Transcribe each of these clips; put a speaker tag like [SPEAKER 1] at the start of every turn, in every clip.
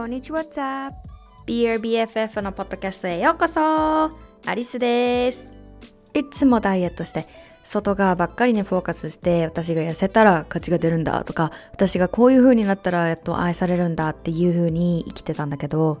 [SPEAKER 1] こんにちは、ザ
[SPEAKER 2] BRBFF のポッドキャストへようこそ。アリスです。いつもダイエットして外側ばっかりにフォーカスして私が痩せたら価値が出るんだとか私がこういう風になったらやっと愛されるんだっていう風に生きてたんだけど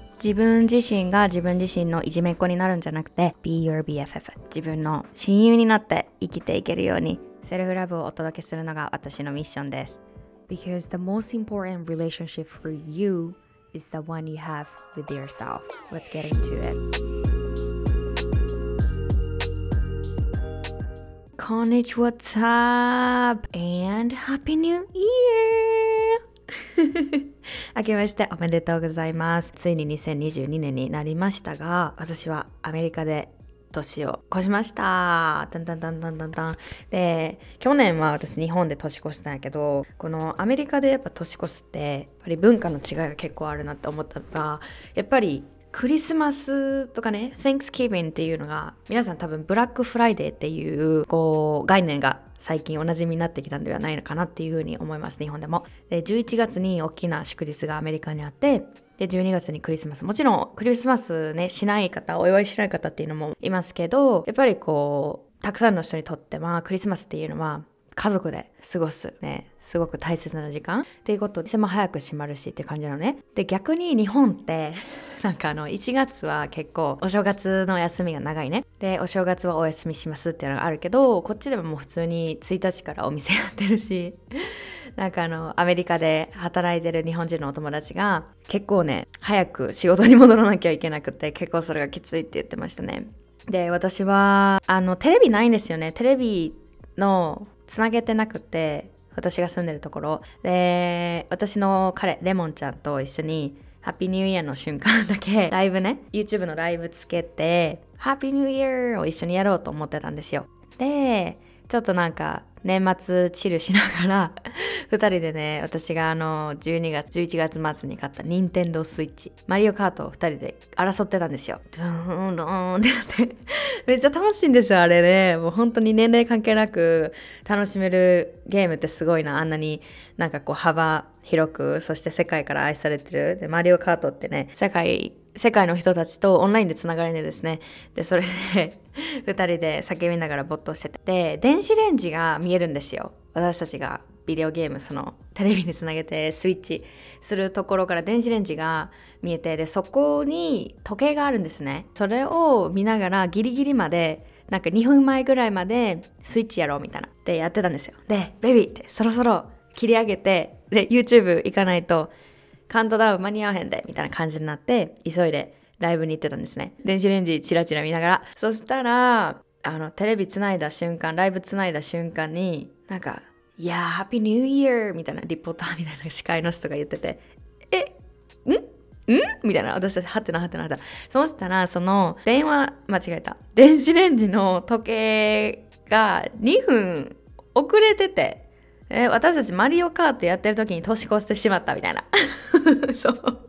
[SPEAKER 2] 自分自身が自分自身のいじめっ子になるんじゃなくて Be your BFF 自分の親友になって生きていけるようにセルフラブをお届けするのが私のミッションです
[SPEAKER 1] Because the most important relationship for you is the one you have with yourself. Let's get into it.
[SPEAKER 2] こんにちは What's up? And Happy New Year! 明けましておめでとうございます。ついに2022年になりましたが、私はアメリカで年を越しました。タンタンタンタンタンタン。で、去年は私日本で年越したんやけど、このアメリカでやっぱ年越すって、やっぱり文化の違いが結構あるなって思ったのが、やっぱりクリスマスとかね、Thanksgiving っていうのが、皆さん多分ブラックフライデーっていうこう概念が最近おなじみになってきたんではないのかなっていうふうに思います、日本でも。で、11月に大きな祝日がアメリカにあって、で、12月にクリスマス。もちろんクリスマスね、しない方、お祝いしない方っていうのもいますけど、やっぱりこう、たくさんの人にとっては、クリスマスっていうのは、家族で過ごすね、すごく大切な時間っていうことで、店も早く閉まるしって感じなのね。で、逆に日本って、なんかあの、1月は結構お正月の休みが長いね。で、お正月はお休みしますっていうのがあるけど、こっちでももう普通に1日からお店やってるし、なんかあの、アメリカで働いてる日本人のお友達が、結構ね、早く仕事に戻らなきゃいけなくて、結構それがきついって言ってましたね。で、私は、あの、テレビないんですよね。テレビのつなげてなくて、私が住んでるところ。で、私の彼、レモンちゃんと一緒に、ハッピーニューイヤーの瞬間だけ、ライブね、YouTube のライブつけて、ハッピーニューイヤーを一緒にやろうと思ってたんですよ。で、ちょっとなんか、年末チルしながら 2人でね私があの12月11月末に買った任天堂スイッチマリオカートを2人で争ってたんですよ。ドゥンドーンってなって。めっちゃ楽しいんですよあれね。もう本当に年齢関係なく楽しめるゲームってすごいな。あんなになんかこう幅広くそして世界から愛されてる。でマリオカートってね世界世界の人たちとオンラインでつながれるんですね。で、それで 2人で叫びながら没頭してて。電子レンジが見えるんですよ。私たちがビデオゲーム、そのテレビにつなげてスイッチするところから電子レンジが見えて、で、そこに時計があるんですね。それを見ながらギリギリまでなんか2分前ぐらいまでスイッチやろうみたいな。で、やってたんですよ。で、ベビーってそろそろ切り上げて、で、YouTube 行かないと、カウントダウン間に合わへんでみたいな感じになって急いでライブに行ってたんですね。電子レンジチラチラ見ながら。そしたらあのテレビつないだ瞬間ライブつないだ瞬間になんか「いやーハッピーニューイヤー」みたいなリポーターみたいな司会の人が言ってて「えん？ん?」みたいな私たちはてなはてなはてな。そうしたらその電話間違えた。電子レンジの時計が2分遅れてて。え私たちマリオカートやってる時に年越してしまった。みたいな。そう。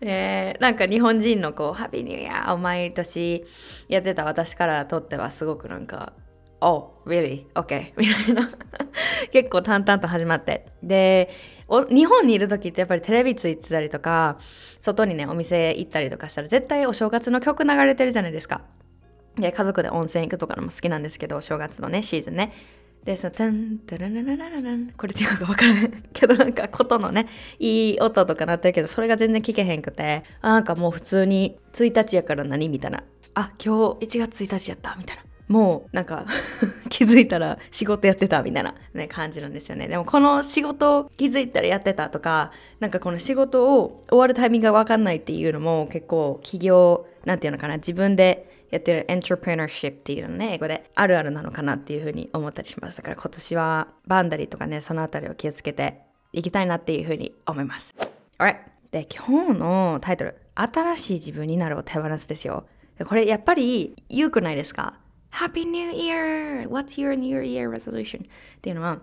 [SPEAKER 2] えーなんか日本人のこう、ハッピーニューイヤーを毎年やってた私からとってはすごくなんか、Oh, really? Okay. みたいな。結構淡々と始まって。で、日本にいる時ってやっぱりテレビついてたりとか、外にね、お店行ったりとかしたら絶対お正月の曲流れてるじゃないですか。で、家族で温泉行くとかのも好きなんですけど、お正月のね、シーズンね。で、その、タン、タララララララン、これ違うか分からないけど、なんか、琴のね、いい音とかなってるけど、それが全然聞けへんくて、あ、なんかもう普通に、1日やから何みたいな。あ、今日1月1日やったみたいな。もう、なんか、気づいたら仕事やってたみたいな、ね、感じなんですよね。でも、この仕事気づいたらやってたとか、なんかこの仕事を終わるタイミングが分かんないっていうのも、結構、企業、なんていうのかな、自分で、やってる entrepreneurship っていうのね、英語であるあるなのかなっていうふうに思ったりします。だから今年はバンダリーとかね、そのあたりを気をつけていきたいなっていうふうに思います。Alright. で、今日のタイトル、新しい自分になるを手放すですよ。これやっぱり言うくないですか ?Happy New Year! What's your New Year resolution? っていうのは、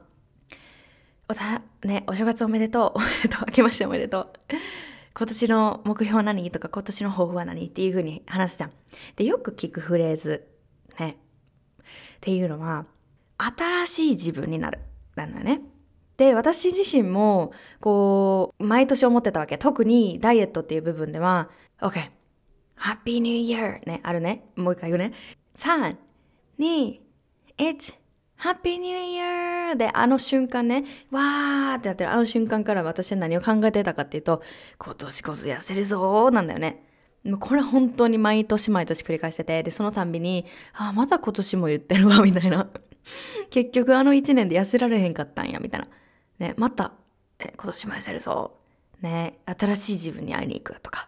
[SPEAKER 2] おた、ね、お正月おめでとう。おめでとう。明けましておめでとう。今年の目標は何とか今年の抱負は何っていうふうに話すじゃん。で、よく聞くフレーズ。ね。っていうのは、新しい自分になる。なのよね。で、私自身も、こう、毎年思ってたわけ。特にダイエットっていう部分では、OK。Happy New Year! ね、あるね。もう一回言うね。3、2、1、Happy New Year! で、あの瞬間ね、わーってなってるあの瞬間から私は何を考えてたかっていうと、今年こそ痩せるぞーなんだよね。もうこれ本当に毎年毎年繰り返してて、で、そのたんびに、あ、また今年も言ってるわ、みたいな。結局あの1年で痩せられへんかったんや、みたいな。ね、また、え、今年も痩せるぞ。ね、新しい自分に会いに行くとか。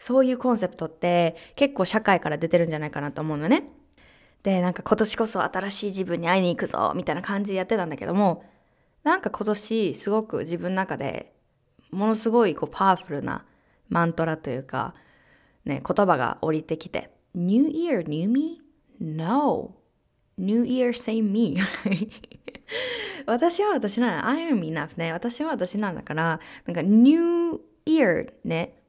[SPEAKER 2] そういうコンセプトって結構社会から出てるんじゃないかなと思うのね。で、なんか今年こそ新しい自分に会いに行くぞみたいな感じでやってたんだけども、なんか今年すごく自分の中でものすごいこうパワフルなマントラというか、ね、言葉が降りてきて、New Year, New Me? No. New Year, same me. 私は私なら I am enough ね。私は私なんだから、なんか New Year ね、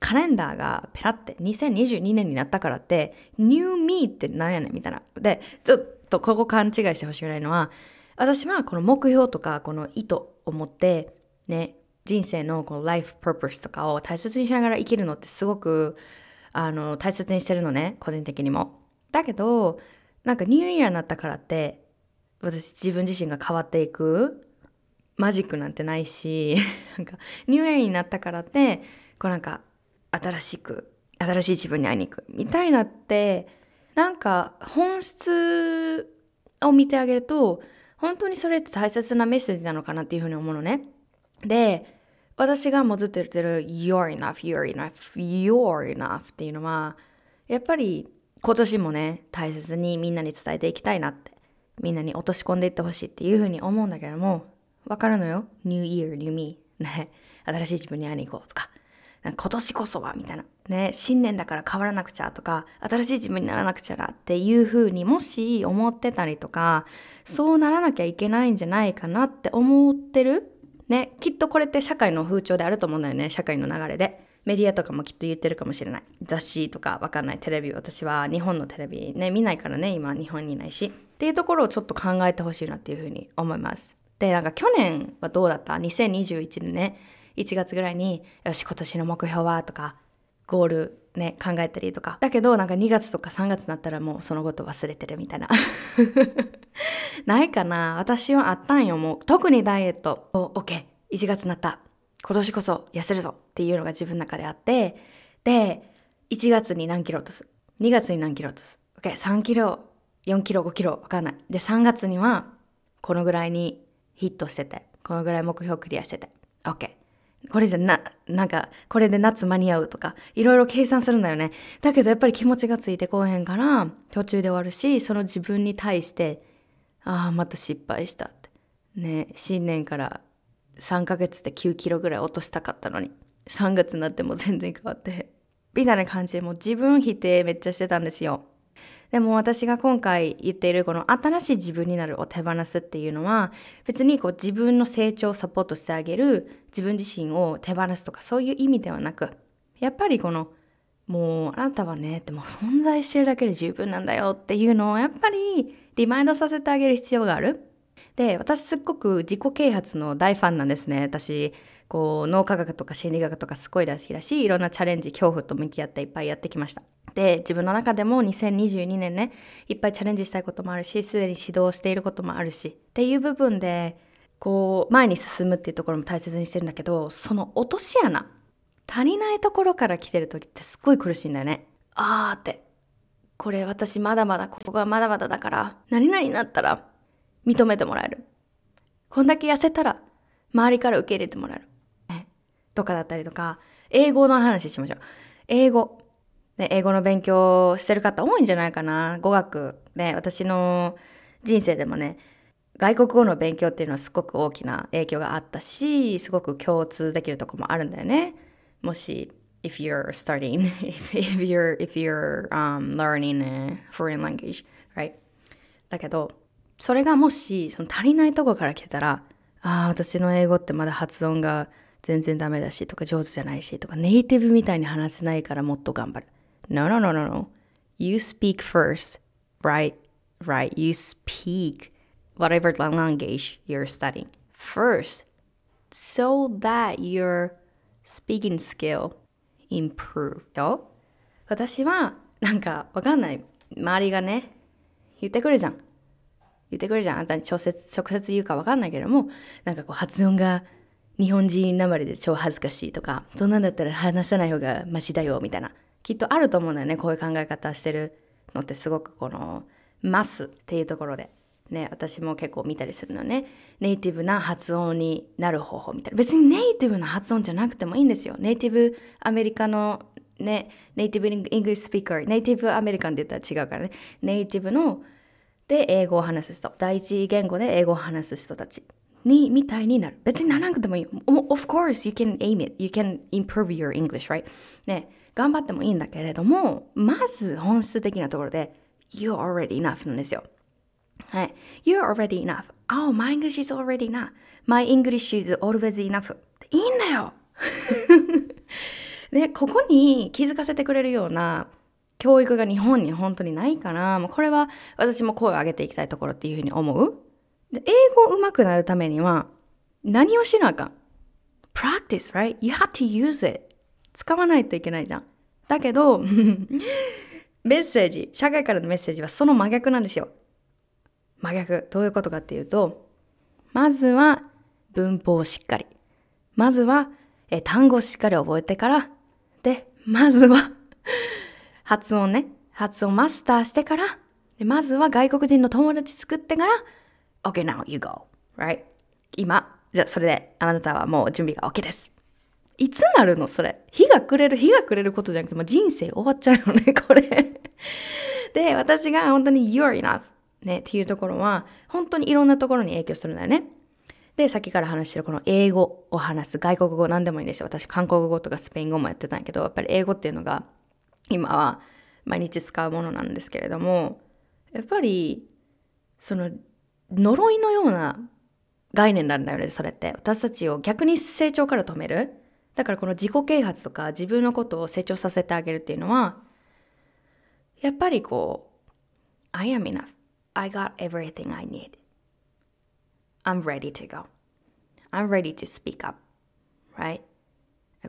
[SPEAKER 2] カレンダーがペラって2022年になったからって New Me ってなんやねんみたいな。で、ちょっとここ勘違いしてほしくないのは私はこの目標とかこの意図を持ってね、人生のこのライフパーパスとかを大切にしながら生きるのってすごくあの大切にしてるのね、個人的にも。だけど、なんかニューイヤーになったからって私自分自身が変わっていくマジックなんてないし、なんかニューイヤーになったからってこうなんか新しく新しい自分に会いに行くみたいなってなんか本質を見てあげると本当にそれって大切なメッセージなのかなっていうふうに思うのね。で私がもうずっと言ってる You're enough, you're enough, you're enough っていうのはやっぱり今年もね大切にみんなに伝えていきたいなってみんなに落とし込んでいってほしいっていうふうに思うんだけどもわかるのよ。New Year, New Me ね。新しい自分に会いに行こうとか。今年こそはみたいな。ね、新年だから変わらなくちゃとか、新しい自分にならなくちゃなっていうふうにもし思ってたりとか、そうならなきゃいけないんじゃないかなって思ってるね、きっとこれって社会の風潮であると思うんだよね、社会の流れで。メディアとかもきっと言ってるかもしれない。雑誌とかわかんない。テレビ、私は日本のテレビね、見ないからね、今日本にいないし。っていうところをちょっと考えてほしいなっていうふうに思います。で、なんか去年はどうだった ?2021 年ね。1月ぐらいに、よし、今年の目標はとか、ゴールね、考えたりとか。だけど、なんか2月とか3月になったらもうそのこと忘れてるみたいな。ないかな私はあったんよ、もう。特にダイエット。お、OK。1月になった。今年こそ痩せるぞっていうのが自分の中であって、で、1月に何キロ落とす。2月に何キロ落とす。OK。3キロ、4キロ、5キロ、わかんない。で、3月には、このぐらいにヒットしてて、このぐらい目標クリアしてて。OK。これじゃな、なんか、これで夏間に合うとか、いろいろ計算するんだよね。だけどやっぱり気持ちがついてこうへんから、途中で終わるし、その自分に対して、ああ、また失敗したって。ね、新年から3ヶ月で9キロぐらい落としたかったのに、3月になっても全然変わって、みたいな感じでもう自分否定めっちゃしてたんですよ。でも私が今回言っているこの新しい自分になるを手放すっていうのは別にこう自分の成長をサポートしてあげる自分自身を手放すとかそういう意味ではなくやっぱりこのもうあなたはねってもう存在してるだけで十分なんだよっていうのをやっぱりリマインドさせてあげる必要がある。で私すっごく自己啓発の大ファンなんですね私こう脳科学とか心理学とかすごい大好きだしいろんなチャレンジ恐怖と向き合っていっぱいやってきました。で自分の中でも2022年ねいっぱいチャレンジしたいこともあるしすでに指導していることもあるしっていう部分でこう前に進むっていうところも大切にしてるんだけどその落とし穴足りないところから来てる時ってすっごい苦しいんだよね。あーって。これ私まだまだここがまだまだだから何々になったら認めてもらえる。こんだけ痩せたら周りから受け入れてもらえる。とかだったりとか、英語の話しましょう。英語。ね、英語の勉強してる方多いんじゃないかな。語学。ね、私の人生でもね、外国語の勉強っていうのはすごく大きな影響があったし、すごく共通できるとこもあるんだよね。もし、if you're starting, if, you're, if you're、um, learning a foreign language, right? だけど、それがもしその足りないとこから来てたら、ああ、私の英語ってまだ発音が全然ダメだしとか上手じゃないしとかネイティブみたいに話せないからもっと頑張る。No, no, no, no, no. You speak first, right? Right? You speak whatever language you're studying first so that your speaking skill improve よ。私はなんかわかんない。周りがね、言ってくるじゃん。言ってくるじゃん。あんたに直接、直接言うかわかんないけども、なんかこう発音が日本人なまりで超恥ずかしいとか、そんなんだったら話さない方がマシだよ、みたいな。きっとあると思うんだよね。こういう考え方してるのってすごくこの、ますっていうところで。ね、私も結構見たりするのね。ネイティブな発音になる方法みたいな。別にネイティブな発音じゃなくてもいいんですよ。ネイティブアメリカのね、ネイティブイングリッシュスピーカー、ネイティブアメリカンって言ったら違うからね。ネイティブので英語を話す人、第一言語で英語を話す人たちに、みたいになる。別にならなくてもいい。Of course, you can aim it. You can improve your English, right? ね、頑張ってもいいんだけれども、まず本質的なところで、You're already enough なんですよ。はい。You're already enough. Oh, my English is already enough. My English is always enough. いいんだよで、ここに気づかせてくれるような教育が日本に本当にないかな。これは私も声を上げていきたいところっていうふうに思う。英語上手くなるためには何をしなあかん ?practice, right? You have to use it. 使わないといけないじゃん。だけど、メッセージ、社会からのメッセージはその真逆なんですよ。真逆。どういうことかっていうと、まずは文法をしっかり。まずはえ単語をしっかり覚えてから、で、まずは 発音ね。発音マスターしてから、でまずは外国人の友達作ってから、OK, now you go. Right? 今、じゃあそれであなたはもう準備が OK です。いつなるのそれ？日が暮れる、日が暮れることじゃなくて、もう人生終わっちゃうよね、これ。で、私が本当に you're enough ね、っていうところは、本当にいろんなところに影響するんだよね。で、さっきから話してるこの英語を話す、外国語何でもいいんですよ。私、韓国語とかスペイン語もやってたんやけど、やっぱり英語っていうのが、今は毎日使うものなんですけれども、やっぱり、その、呪いのような概念なんだよね、それって。私たちを逆に成長から止める。だからこの自己啓発とか自分のことを成長させてあげるっていうのは、やっぱりこう、I am enough. I got everything I need. I'm ready to go. I'm ready to speak up. Right?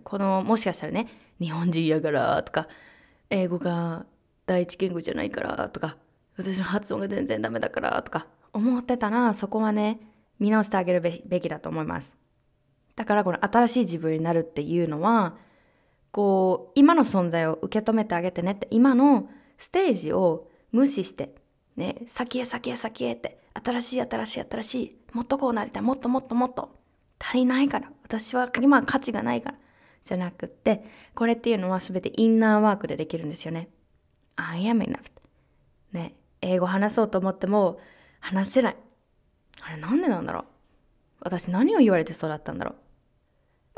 [SPEAKER 2] この、もしかしたらね、日本人やからとか、英語が第一言語じゃないからとか、私の発音が全然ダメだからとか思ってたら、そこはね、見直してあげるべきだと思います。だからこの新しい自分になるっていうのはこう今の存在を受け止めてあげてねって今のステージを無視してね先へ先へ先へって新しい新しい新しいもっとこうなりたいもっともっともっと足りないから私は今は価値がないからじゃなくってこれっていうのは全てインナーワークでできるんですよね I am enough ね英語話そうと思っても話せないあれなんでなんだろう私何を言われて育ったんだろう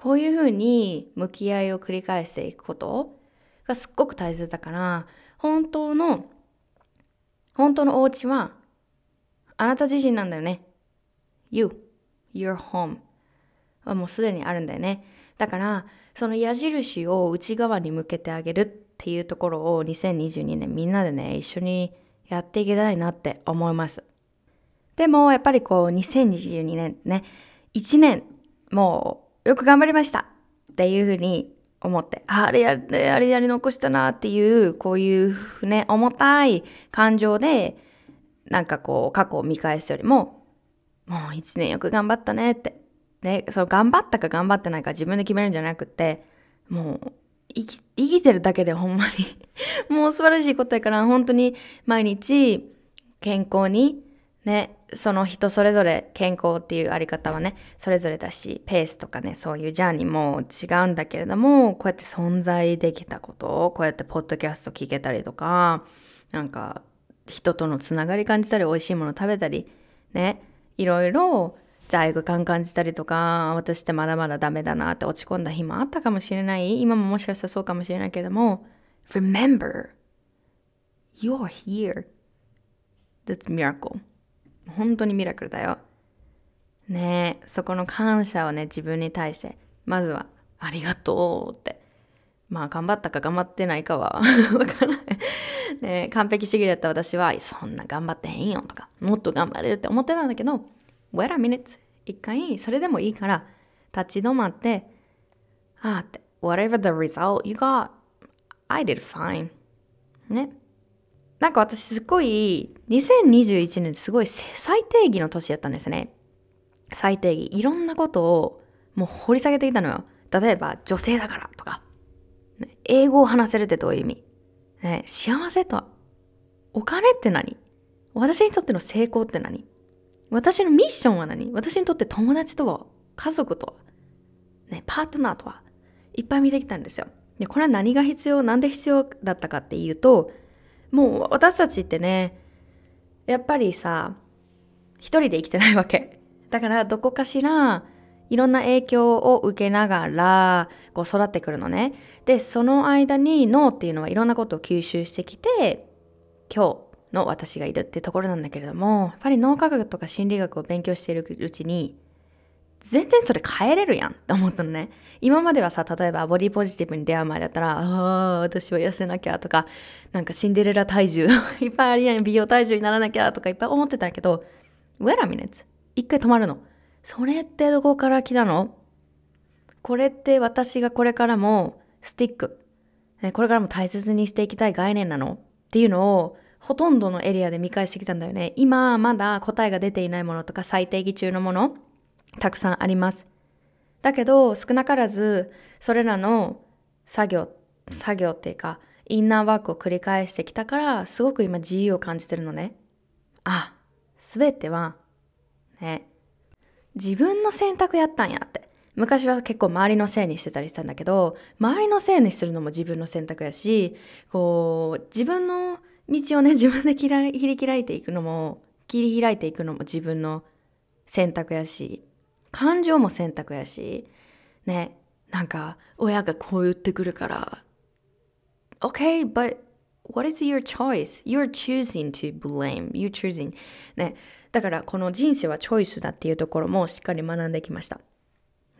[SPEAKER 2] こういうふうに向き合いを繰り返していくことがすっごく大切だから、本当の、本当のお家は、あなた自身なんだよね。You, your home はもうすでにあるんだよね。だから、その矢印を内側に向けてあげるっていうところを2022年みんなでね、一緒にやっていきたいなって思います。でも、やっぱりこう、2022年ね、1年、もうよく頑張りましたっていうふうに思って、あれやれ、あれやり残したなっていう、こういうね、重たい感情で、なんかこう、過去を見返すよりも、もう一年よく頑張ったねって。ね、その頑張ったか頑張ってないか自分で決めるんじゃなくて、もう、生き、生きてるだけでほんまに もう素晴らしいことやから、本当に毎日健康に、ね、その人それぞれ健康っていうあり方はね、それぞれだし、ペースとかね、そういうジャーニーも違うんだけれども、こうやって存在できたことを、こうやってポッドキャスト聞けたりとか、なんか、人とのつながり感じたり、美味しいもの食べたり、ね、いろいろ罪悪感感じたりとか、私ってまだまだダメだなって落ち込んだ日もあったかもしれない。今ももしかしたらそうかもしれないけれども、Remember, you're here. That's miracle. 本当にミラクルだよ。ねえ、そこの感謝をね、自分に対して、まずは、ありがとうって。まあ、頑張ったか頑張ってないかは わからないね完璧主義だった私は、そんな頑張ってへんよとか、もっと頑張れるって思ってたんだけど、wait a minute. 一回、それでもいいから、立ち止まって、ああって、whatever the result you got, I did fine. ね。なんか私すっごい、2021年すごい最低義の年やったんですね。最低義。いろんなことをもう掘り下げてきたのよ。例えば、女性だからとか、英語を話せるってどういう意味、ね、幸せとは、お金って何？私にとっての成功って何？私のミッションは何？私にとって友達とは、家族とは、ね、パートナーとは、いっぱい見てきたんですよ。で、これは何が必要、なんで必要だったかっていうと、もう私たちってね、やっぱりさ、一人で生きてないわけ。だからどこかしらいろんな影響を受けながらこう育ってくるのね。で、その間に脳っていうのはいろんなことを吸収してきて、今日の私がいるってところなんだけれども、やっぱり脳科学とか心理学を勉強しているうちに、全然それ変えれるやんって思ったのね。今まではさ、例えばボディポジティブに出会う前だったら、ああ、私は痩せなきゃとか、なんかシンデレラ体重 いっぱいありやん、美容体重にならなきゃとかいっぱい思ってたけど、wait a minute. 一回止まるの。それってどこから来たの？これって私がこれからもスティック、これからも大切にしていきたい概念なの？っていうのをほとんどのエリアで見返してきたんだよね。今まだ答えが出ていないものとか最低義中のものたくさんあります。だけど少なからずそれらの作業、作業っていうかインナーワークを繰り返してきたからすごく今自由を感じてるのね。あ、すべてはね、自分の選択やったんやって。昔は結構周りのせいにしてたりしたんだけど、周りのせいにするのも自分の選択やし、こう、自分の道をね、自分で切り開いていくのも、切り開いていくのも自分の選択やし、感情も選択やし、ね、なんか、親がこう言ってくるから、Okay, but what is your choice? You're choosing to blame. You're choosing. ね。だからこの人生はチョイスだっていうところもしっかり学んできました。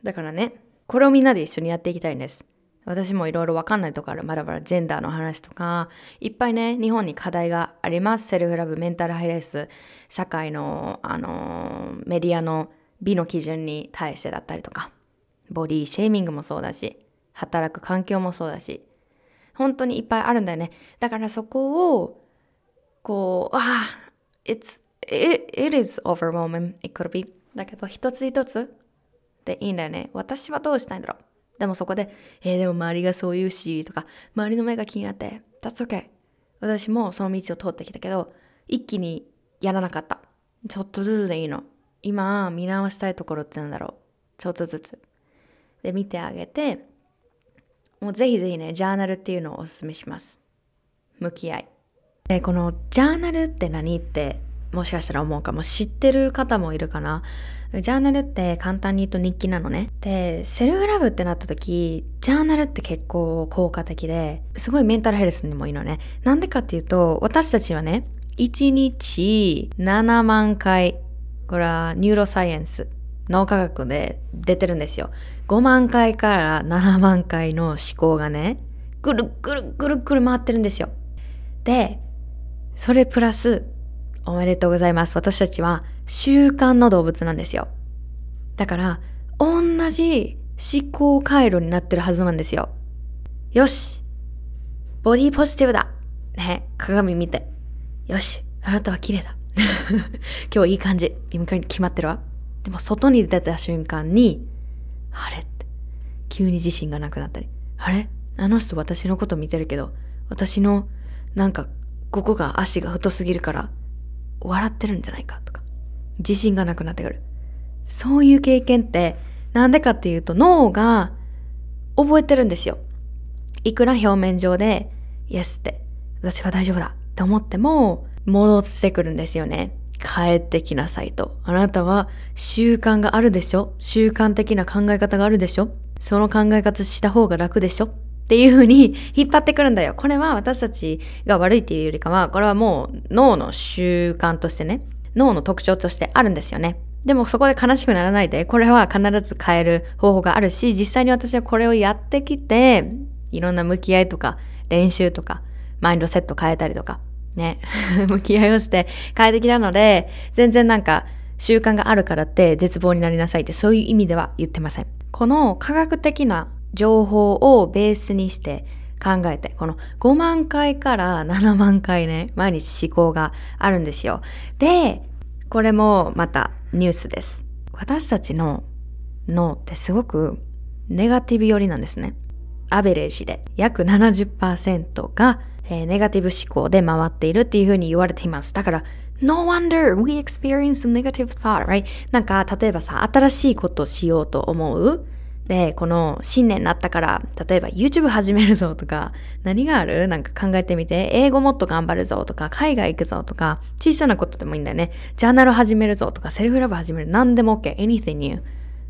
[SPEAKER 2] だからね、これをみんなで一緒にやっていきたいんです。私もいろいろわかんないところある。まだまだジェンダーの話とか、いっぱいね、日本に課題があります。セルフラブ、メンタルハイレース、社会の、あのメディアの美の基準に対してだったりとか、ボディシェーミングもそうだし、働く環境もそうだし、本当にいっぱいあるんだよね。だからそこを、こう、ああ、it's it, it is overwhelming. It could be. だけど、一つ一つでいいんだよね。私はどうしたいんだろう。でもそこで、えー、でも周りがそう言うし、とか、周りの目が気になって、That's okay. 私もその道を通ってきたけど、一気にやらなかった。ちょっとずつでいいの。今、見直したいところってなんだろう？ちょっとずつ。で、見てあげて、もうぜひぜひね、ジャーナルっていうのをおすすめします。向き合い。で、このジャーナルって何ってもしかしたら思うかも知ってる方もいるかな？journal って簡単に言うと日記なのね。で、 self love ってなった時、 journal って結構効果的で、すごいメンタルヘルスにもいいのね。なんでかっていうと、私たちはね、1日7万回、これは neuroscience、脳科学で出てるんですよ。5万回から7万回の思考がね、ぐるぐるぐるぐる回ってるんですよ。で、それプラスおめでとうございます。私たちは習慣の動物なんですよ。だから、同じ思考回路になってるはずなんですよ。よしボディポジティブだね、鏡見て。よしあなたは綺麗だ。今日いい感じ。今決まってるわ。でも外に出た瞬間に、あれ？って、急に自信がなくなったり、あれ？あの人私のこと見てるけど、私のなんかここが足が太すぎるから笑ってるんじゃないかとか、自信がなくなってくる。そういう経験ってなんでかっていうと脳が覚えてるんですよ。いくら表面上で、イエスって、私は大丈夫だって思っても、戻ってくるんですよね。帰ってきなさいと。あなたは習慣があるでしょ？習慣的な考え方があるでしょ？その考え方した方が楽でしょ？っていう風に引っ張ってくるんだよ。これは私たちが悪いっていうよりかは、これはもう脳の習慣としてね、脳の特徴としてあるんですよね。でもそこで悲しくならないで、これは必ず変える方法があるし、実際に私はこれをやってきて、いろんな向き合いとか練習とか、マインドセット変えたりとか、ね、向き合いをして変えてきたので、全然なんか習慣があるからって絶望になりなさいってそういう意味では言ってません。この科学的な情報をベースにして考えて、この5万回から7万回ね、毎日思考があるんですよ。で、これもまたニュースです。私たちの脳ってすごくネガティブ寄りなんですね。アベレージで約70%が、えー、ネガティブ思考で回っているっていうふうに言われています。だから、No wonder we experience a negative thought, right? なんか、例えばさ、新しいことしようと思うで、この新年になったから、例えば YouTube 始めるぞとか、何がある？なんか考えてみて、英語もっと頑張るぞとか、海外行くぞとか、小さなことでもいいんだよね。ジャーナル始めるぞとか、セルフラブ始める。何でも OK。anything new.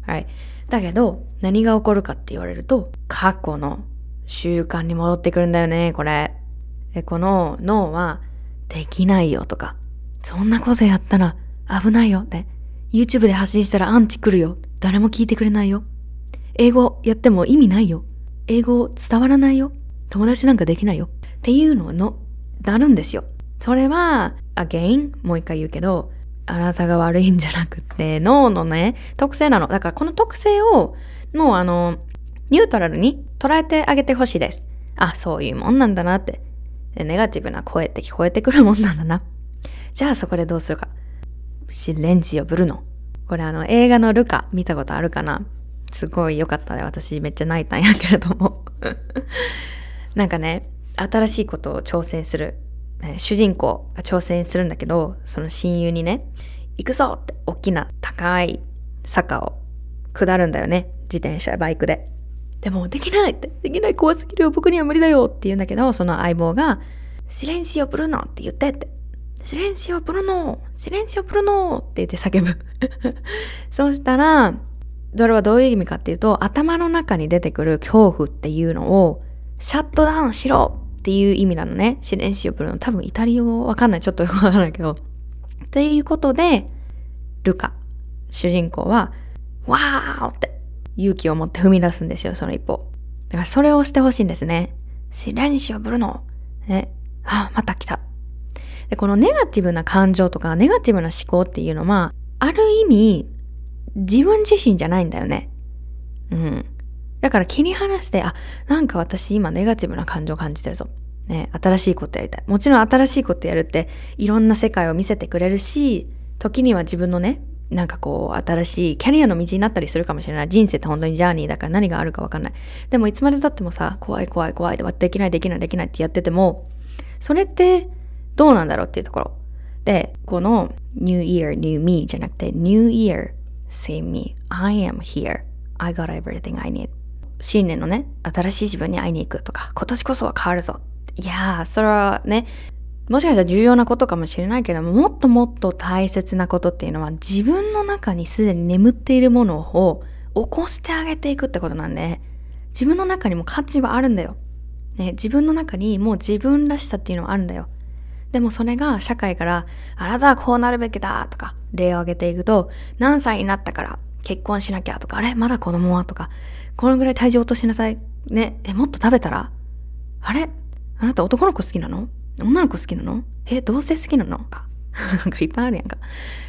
[SPEAKER 2] はいだけど、何が起こるかって言われると、過去の習慣に戻ってくるんだよね、これ。で、この脳は、できないよとか、そんなことやったら危ないよって。YouTube で発信したらアンチ来るよ。誰も聞いてくれないよ。英語やっても意味ないよ。英語伝わらないよ。友達なんかできないよ。っていうのの、なるんですよ。それは、again、もう一回言うけど、あなたが悪いんじゃなくて、脳のね、特性なの。だからこの特性を、もうあの、ニュートラルに捉えてあげてほしいです。あ、そういうもんなんだなって。ネガティブな声って聞こえてくるもんなんだな。じゃあそこでどうするか。シレンジをブルノ。これあの映画のルカ見たことあるかなすごい良かったね。私めっちゃ泣いたんやけれども なんかね、新しいことを挑戦する、主人公が挑戦するんだけど、その親友にね、行くぞって大きな高い坂を下るんだよね。自転車、バイクで。でも、できないって、できない怖すぎるよ、僕には無理だよって言うんだけど、その相棒が、シレンシオブルノって言ってって。シレンシオブルノシレンシオブルノって言って叫ぶ。そうしたら、それはどういう意味かっていうと、頭の中に出てくる恐怖っていうのを、シャットダウンしろっていう意味なのね。シレンシオブルの。多分イタリア語わかんない。ちょっとよくわかんないけど。っていうことで、ルカ、主人公は、わーって勇気を持って踏み出すんですよ、その一歩。だからそれをしてほしいんですね。シレンシオブルノ。ね。あ、また来た。で、このネガティブな感情とか、ネガティブな思考っていうのは、ある意味、自分自身じゃないんだよね。うん。だから切り離して、あ、なんか私今ネガティブな感情を感じてるぞ。ね、新しいことやりたい。もちろん新しいことやるっていろんな世界を見せてくれるし、時には自分のね、なんかこう新しいキャリアの道になったりするかもしれない。人生って本当にジャーニーだから何があるかわかんない。でもいつまで経ってもさ、怖い怖い怖いで、できないできないできないってやってても、それってどうなんだろうっていうところ。で、この New Year, New Me じゃなくて New Year, Same Me, I am here, I got everything I need 新年のね、新しい自分に会いに行くとか、今年こそは変わるぞ。いやー、それはね、もしかしたら重要なことかもしれないけども、もっともっと大切なことっていうのは、自分の中にすでに眠っているものを起こしてあげていくってことなんで、自分の中にも価値はあるんだよ。ね、自分の中にもう自分らしさっていうのはあるんだよ。でもそれが社会から、あなたはこうなるべきだとか、例を挙げていくと、何歳になったから結婚しなきゃとか、あれまだ子供はとか、このぐらい体重落としなさい。ね、え、もっと食べたら？あれ？あなた男の子好きなの？女の子好きなの？え、同性好きなの？なんかいっぱいあるやんか。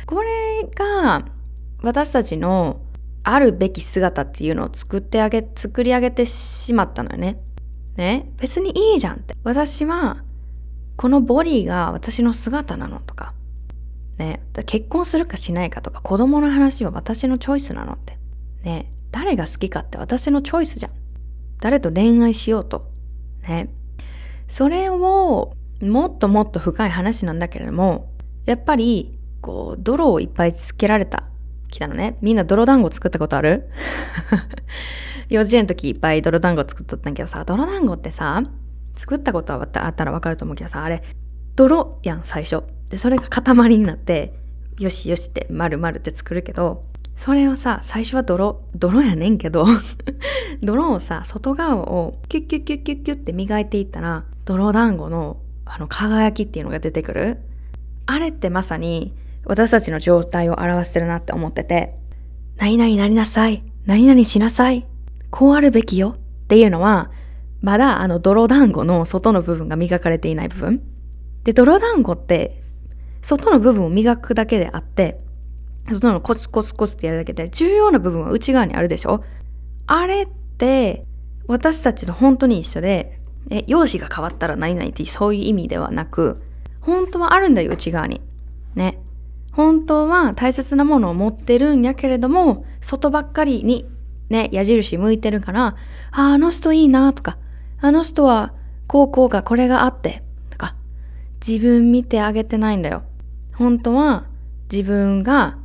[SPEAKER 2] これが、私たちのあるべき姿っていうのを作ってあげ、作り上げてしまったのよね。ね？別にいいじゃんって。私は、このボディが私の姿なのとか。ね？結婚するかしないかとか、子供の話は私のチョイスなのって。ね？誰が好きかって私のチョイスじゃん。誰と恋愛しようと。ね？それを、もっともっと深い話なんだけれども、やっぱり、こう、泥をいっぱいつけられた、来たのね。みんな泥団子作ったことある？幼稚園の時いっぱい泥団子作っとったんけどさ、泥団子ってさ、作ったことはあったらわかると思うけどさ、あれ、泥やん、最初。で、それが塊になって、よしよしって丸々って作るけどそれをさ最初は泥泥やねんけど 泥をさ外側をキュッキュッキュッキュッキュッって磨いていったら泥団子のあの輝きっていうのが出てくる。あれってまさに私たちの状態を表してるなって思ってて何々なりなさい何々しなさいこうあるべきよっていうのはまだあの泥団子の外の部分が磨かれていない部分。で泥団子って外の部分を磨くだけであって外のコツコツコツってやるだけで重要な部分は内側にあるでしょ。あれって私たちの本当に一緒でえ容姿が変わったら何々ってそういう意味ではなく本当はあるんだよ内側に。ね。本当は大切なものを持ってるんやけれども外ばっかりにね矢印向いてるからああの人いいなとかあの人はこうこうがこれがあってとか自分見てあげてないんだよ。本当は自分が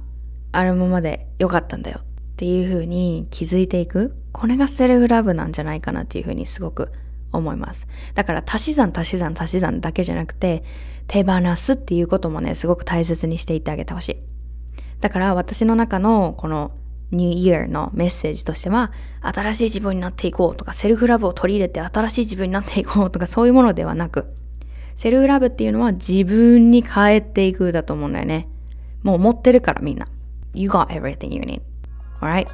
[SPEAKER 2] あるままで良かったんだよっていう風に気づいていく。これがセルフラブなんじゃないかなっていう風にすごく思いますだから足し算足し算足し算だけじゃなくて手放すっていうこともねすごく大切にしていってあげてほしいだから私の中のこの New Year のメッセージとしては新しい自分になっていこうとかセルフラブを取り入れて新しい自分になっていこうとかそういうものではなくセルフラブっていうのは自分に変えていくだと思うんだよねもう持ってるからみんな You got everything you need. Alright?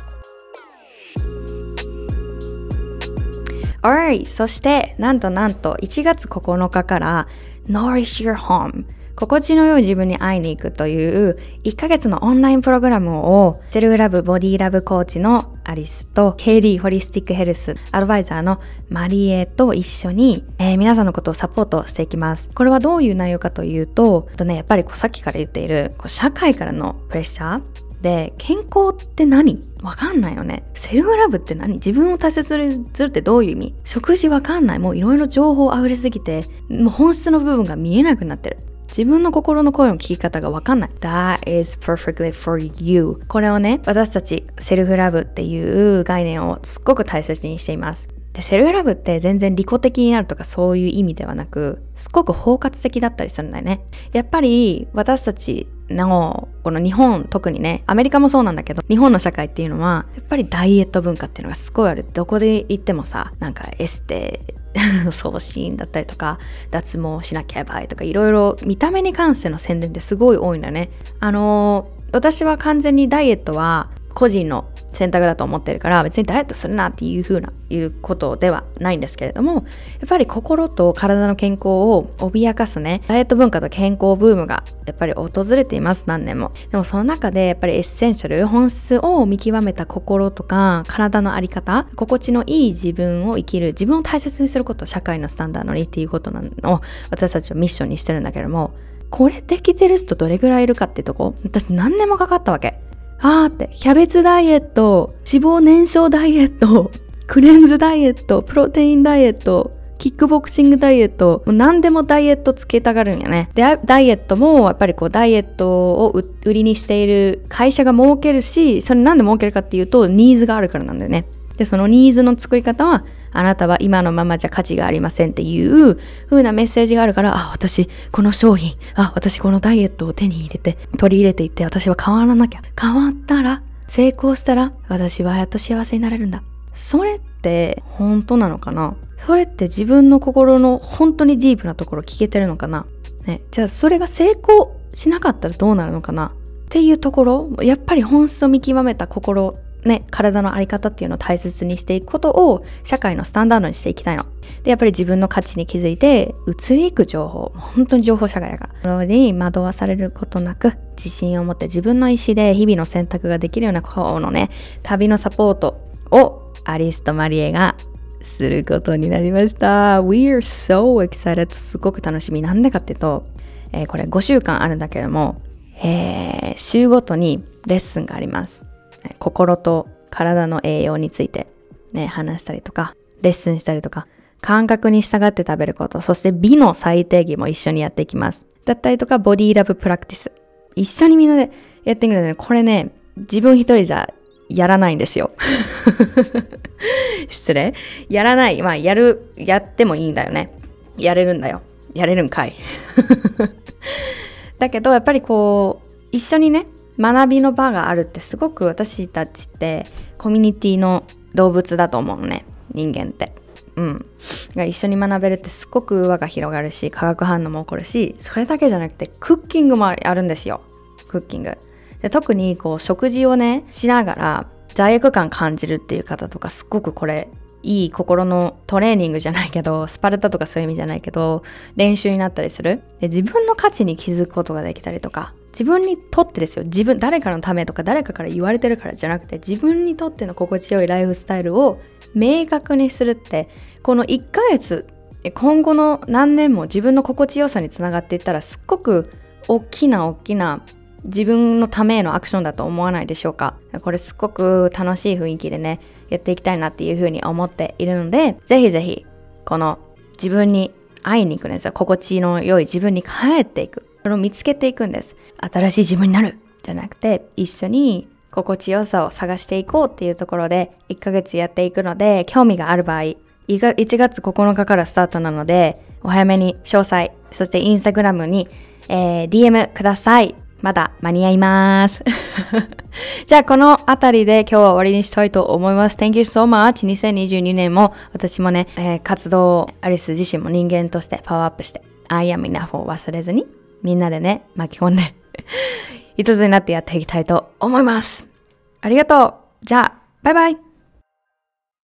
[SPEAKER 2] Alright! そして、なんとなんと1月9日から Nourish Your Home 心地の良い自分に会いに行くという1ヶ月のオンラインプログラムを self love body love coach のアリスと KD holistic health advisor のマリエと一緒に、えー、皆さんのことをサポートしていきます。これはどういう内容かというと、とね、やっぱりこうさっきから言っているこう社会からのプレッシャーで健康って何？わかんないよね。 self love って何？自分を大切にするってどういう意味？食事わかんない。もういろいろ情報溢れすぎて、もう本質の部分が見えなくなってる。自分の心の声の聞き方がわかんない。That is perfectly for you. これをね、私たちセルフラブっていう概念をすっごく大切にしています。で、セルフラブって全然利己的になるとかそういう意味ではなく、すごく包括的だったりするんだよね。やっぱり私たちのこの日本特にねアメリカもそうなんだけど日本の社会っていうのはやっぱりダイエット文化っていうのがすごいある。どこで行ってもさなんかエステ 痩身だったりとか脱毛しなきゃやばいとかいろいろ見た目に関しての宣伝ってすごい多いんだね。あの私は完全にダイエットは個人の選択だと思ってるから別にダイエットするなっていう風ないうことではないんですけれどもやっぱり心と体の健康を脅かすねダイエット文化と健康ブームがやっぱり訪れています何年も。でもその中でやっぱり essential 本質を見極めた心とか体の在り方心地のいい自分を生きる自分を大切にすること社会のスタンダードにっていうことなのを私たちはミッションにしてるんだけどもこれできてる人どれぐらいいるかっていうとこ私何年もかかったわけ。あーって、キャベツダイエット、脂肪燃焼ダイエット、クレンズダイエット、プロテインダイエット、キックボクシングダイエット、もう何でもダイエットつけたがるんやね。で、ダイエットもやっぱりこうダイエットを売りにしている会社が儲けるし、それなんで儲けるかっていうと、ニーズがあるからなんだよね。で、そのニーズの作り方は、あなたは今のままじゃ価値がありませんっていう風なメッセージがあるから、あ、私、この商品、あ、私このダイエットを手に入れて、取り入れていって、私は変わらなきゃ。変わったら、成功したら、私はやっと幸せになれるんだ。それって本当なのかな？それって自分の心の本当にディープなところ聞けてるのかな？ね、じゃあそれが成功しなかったらどうなるのかな？っていうところやっぱり本質を見極めた心ね、体の在り方っていうのを大切にしていくことを社会のスタンダードにしていきたいの。で、やっぱり自分の価値に気づいて移り行く情報、本当に情報社会だから。それに惑わされることなく自信を持って自分の意思で日々の選択ができるようなこのね、旅のサポートをアリスとマリエがすることになりました。We are so excited. すごく楽しみ。なんでかっていうと、えー、これ5週間あるんだけれども、えー、週ごとにレッスンがあります。心と体の栄養についてね、話したりとか、レッスンしたりとか、感覚に従って食べること、そして美の最低義も一緒にやっていきます。だったりとか、ボディラブプラクティス。一緒にみんなでやっていくので、ね、これね、自分一人じゃやらないんですよ。失礼やらない。まあ、やる、やってもいいんだよね。やれるんだよ。やれるんかい。だけど、やっぱりこう、一緒にね学びの場があるってすごく私たちってコミュニティの動物だと思うね人間って。うん。一緒に学べるってすごく輪が広がるし化学反応も起こるしそれだけじゃなくてクッキングもあるんですよ。クッキング。で特にこう食事をねしながら罪悪感感じるっていう方とかすっごくこれいい心のトレーニングじゃないけどスパルタとかそういう意味じゃないけど練習になったりする。で自分の価値に気づくことができたりとか自分にとってですよ。自分誰かのためとか誰かから言われてるからじゃなくて自分にとっての心地よいライフスタイルを明確にするってこの1ヶ月今後の何年も自分の心地よさにつながっていったらすっごく大きな大きな自分のためへのアクションだと思わないでしょうか。これすっごく楽しい雰囲気でねやっていきたいなっていうふうに思っているのでぜひぜひこの自分に会いに行くんですよ。心地の良い自分に帰っていく。それを見つけていくんです新しい自分になるじゃなくて一緒に心地よさを探していこうっていうところで1ヶ月やっていくので興味がある場合1月9日からスタートなのでお早めに詳細そしてインスタグラムに、えー、DM くださいまだ間に合います。じゃあこの辺りで今日は終わりにしたいと思います。Thank you so much. 2022年も私もね、えー、活動、アリス自身も人間としてパワーアップして、I am enough を忘れずにみんなでね、巻き込んで 一つになってやっていきたいと思います。ありがとう。じゃあ、バイバイ。